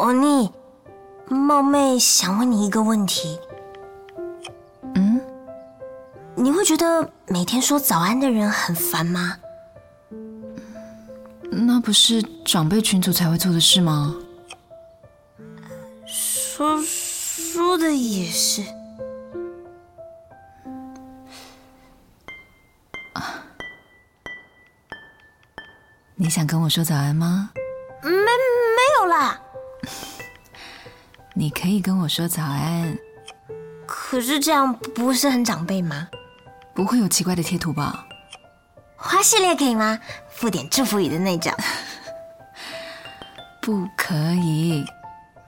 欧尼，冒昧想问你一个问题。嗯？你会觉得每天说早安的人很烦吗？那不是长辈群组才会做的事吗？说说的也是。你想跟我说早安吗？没没有啦。你可以跟我说早安。可是这样不是很长辈吗？不会有奇怪的贴图吧？花系列可以吗？附点祝福语的那种。不可以。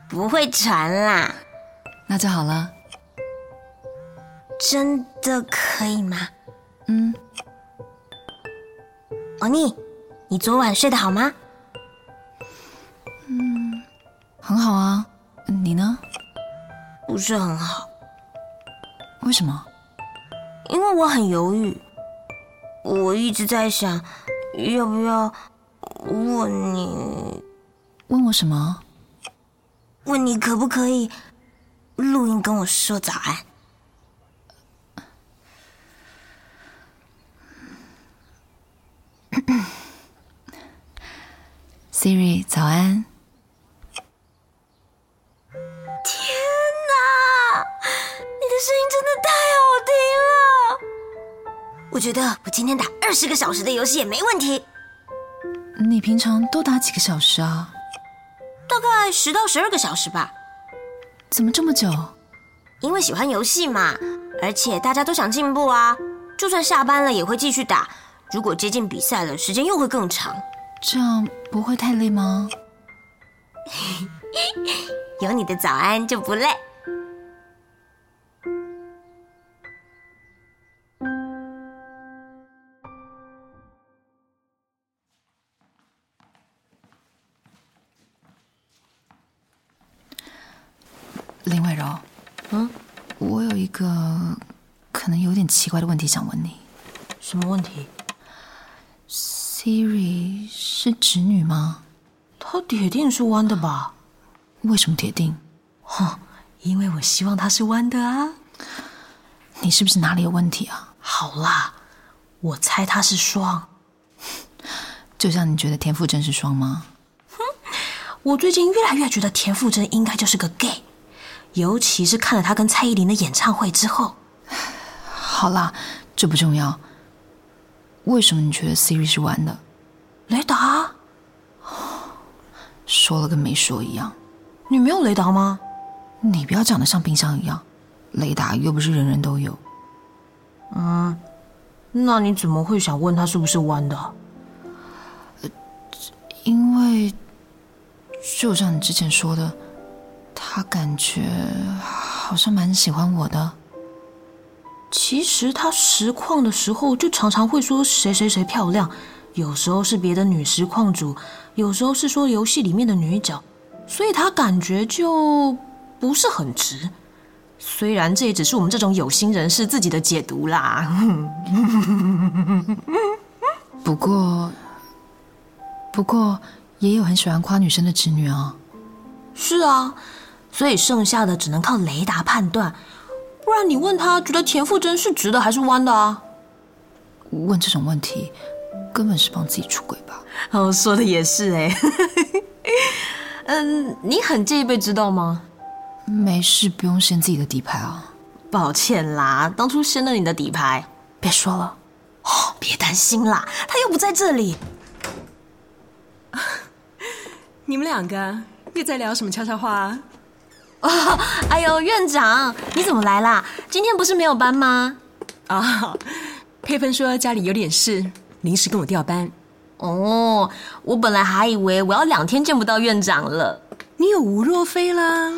不会传啦。那就好了。真的可以吗？嗯。欧尼。你昨晚睡得好吗？嗯，很好啊。你呢？不是很好。为什么？因为我很犹豫。我一直在想，要不要问你？问我什么？问你可不可以录音跟我说早安？Siri，早安！声音真的太好听了！我觉得我今天打二十个小时的游戏也没问题。你平常都打几个小时啊？大概十到十二个小时吧。怎么这么久？因为喜欢游戏嘛，而且大家都想进步啊。就算下班了也会继续打。如果接近比赛了，时间又会更长。这样不会太累吗？有你的早安就不累。林慧柔，嗯，我有一个可能有点奇怪的问题想问你。什么问题？Siri 是直女吗？她铁定是弯的吧？为什么铁定？哼，因为我希望她是弯的啊。你是不是哪里有问题啊？好啦，我猜她是双。就像你觉得田馥甄是双吗？哼，我最近越来越觉得田馥甄应该就是个 gay，尤其是看了他跟蔡依林的演唱会之后。好啦，这不重要。为什么你觉得 Siri 是弯的？雷达？说了跟没说一样。你没有雷达吗？你不要长得像冰箱一样，雷达又不是人人都有。嗯，那你怎么会想问他是不是弯的？呃，因为就像你之前说的，他感觉好像蛮喜欢我的。其实他实况的时候就常常会说谁谁谁漂亮，有时候是别的女实况主，有时候是说游戏里面的女角，所以他感觉就不是很直。虽然这也只是我们这种有心人士自己的解读啦。不过，不过也有很喜欢夸女生的直女啊。是啊，所以剩下的只能靠雷达判断。不然你问他觉得田馥甄是直的还是弯的啊？问这种问题根本是帮自己出轨吧？哦，说的也是哎。嗯，你很介意被知道吗？没事，不用掀自己的底牌啊。抱歉啦，当初掀了你的底牌。别说了，哦，别担心啦，他又不在这里。你们两个又在聊什么悄悄话？哦，哎呦，院长，你怎么来啦？今天不是没有班吗？啊、哦，佩芬说家里有点事，临时跟我调班。哦，我本来还以为我要两天见不到院长了。你有吴若飞啦？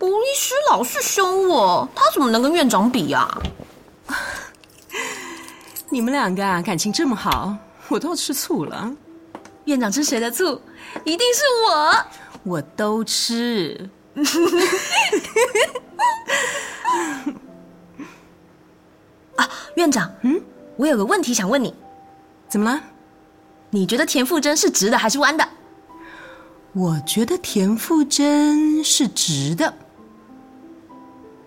吴医师老是凶我，他怎么能跟院长比呀？你们两个啊，感情这么好，我都要吃醋了。院长吃谁的醋？一定是我，我都吃。啊，院长，嗯，我有个问题想问你，怎么了？你觉得田馥甄是直的还是弯的？我觉得田馥甄是直的，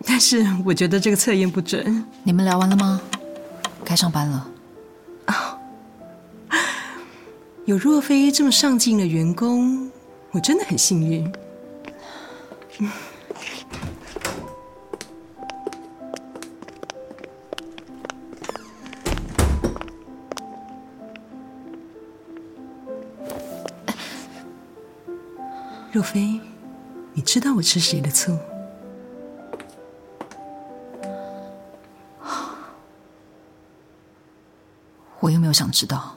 但是我觉得这个测验不准。你们聊完了吗？该上班了。啊，有若飞这么上进的员工，我真的很幸运。若飞，你知道我吃谁的醋？我又没有想知道。